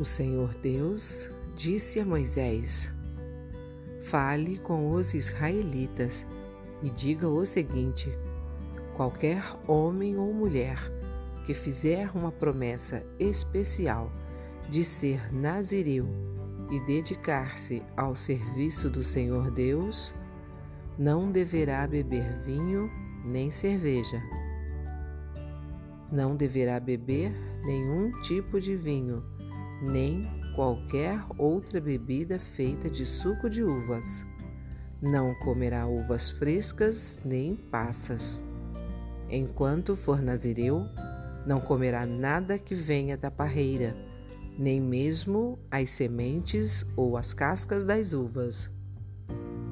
O Senhor Deus disse a Moisés: Fale com os israelitas e diga o seguinte: qualquer homem ou mulher que fizer uma promessa especial de ser nazireu e dedicar-se ao serviço do Senhor Deus, não deverá beber vinho nem cerveja. Não deverá beber nenhum tipo de vinho nem qualquer outra bebida feita de suco de uvas. Não comerá uvas frescas nem passas. Enquanto for nazireu, não comerá nada que venha da parreira, nem mesmo as sementes ou as cascas das uvas.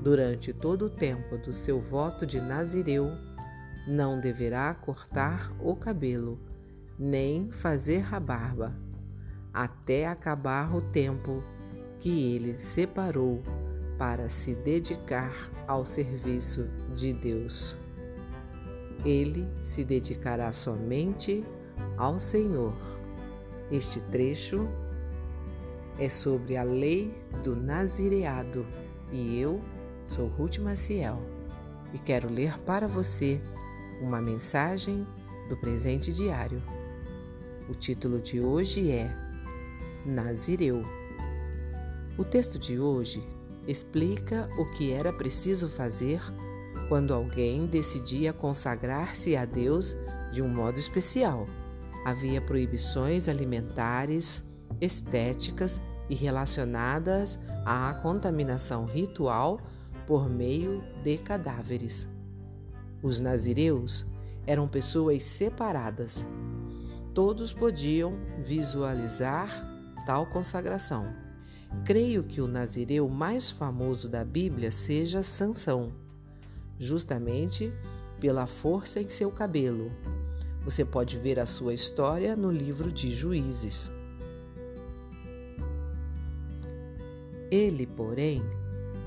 Durante todo o tempo do seu voto de nazireu, não deverá cortar o cabelo, nem fazer a barba até acabar o tempo que ele separou para se dedicar ao serviço de Deus. Ele se dedicará somente ao Senhor. Este trecho é sobre a lei do nazireado e eu sou Ruth Maciel e quero ler para você uma mensagem do presente diário. O título de hoje é Nazireu. O texto de hoje explica o que era preciso fazer quando alguém decidia consagrar-se a Deus de um modo especial. Havia proibições alimentares, estéticas e relacionadas à contaminação ritual por meio de cadáveres. Os nazireus eram pessoas separadas. Todos podiam visualizar tal consagração. Creio que o nazireu mais famoso da Bíblia seja Sansão, justamente pela força em seu cabelo. Você pode ver a sua história no livro de Juízes. Ele, porém,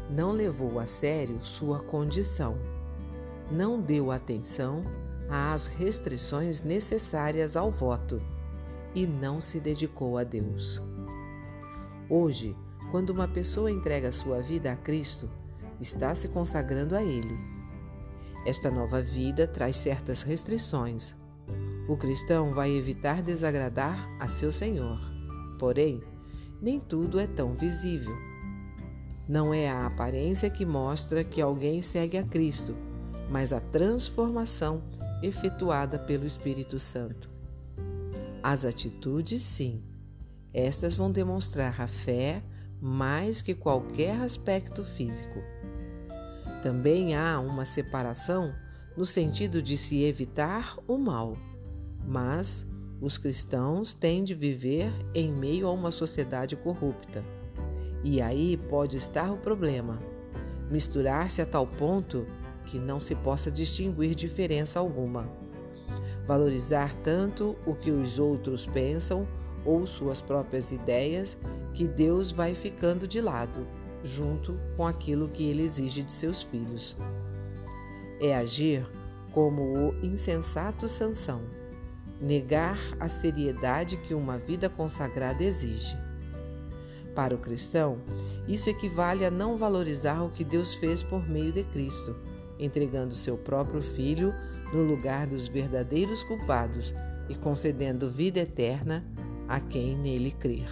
não levou a sério sua condição, não deu atenção às restrições necessárias ao voto e não se dedicou a Deus. Hoje, quando uma pessoa entrega sua vida a Cristo, está se consagrando a Ele. Esta nova vida traz certas restrições. O cristão vai evitar desagradar a seu Senhor. Porém, nem tudo é tão visível. Não é a aparência que mostra que alguém segue a Cristo, mas a transformação efetuada pelo Espírito Santo. As atitudes, sim. Estas vão demonstrar a fé mais que qualquer aspecto físico. Também há uma separação no sentido de se evitar o mal, mas os cristãos têm de viver em meio a uma sociedade corrupta. E aí pode estar o problema: misturar-se a tal ponto que não se possa distinguir diferença alguma valorizar tanto o que os outros pensam ou suas próprias ideias que Deus vai ficando de lado, junto com aquilo que ele exige de seus filhos. É agir como o insensato Sansão, negar a seriedade que uma vida consagrada exige. Para o cristão, isso equivale a não valorizar o que Deus fez por meio de Cristo, entregando seu próprio filho no lugar dos verdadeiros culpados e concedendo vida eterna a quem nele crer.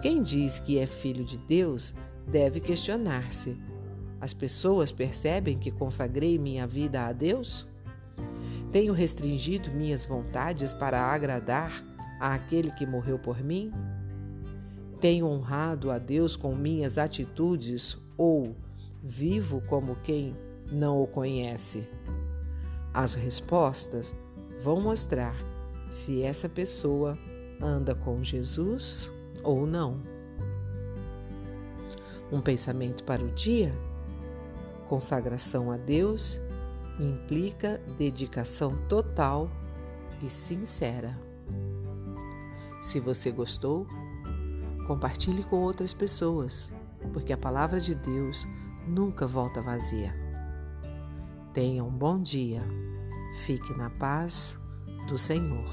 Quem diz que é filho de Deus deve questionar-se: as pessoas percebem que consagrei minha vida a Deus? Tenho restringido minhas vontades para agradar àquele que morreu por mim? Tenho honrado a Deus com minhas atitudes ou vivo como quem não o conhece? As respostas vão mostrar se essa pessoa anda com Jesus ou não. Um pensamento para o dia? Consagração a Deus implica dedicação total e sincera. Se você gostou, compartilhe com outras pessoas, porque a palavra de Deus nunca volta vazia. Tenha um bom dia. Fique na paz do Senhor.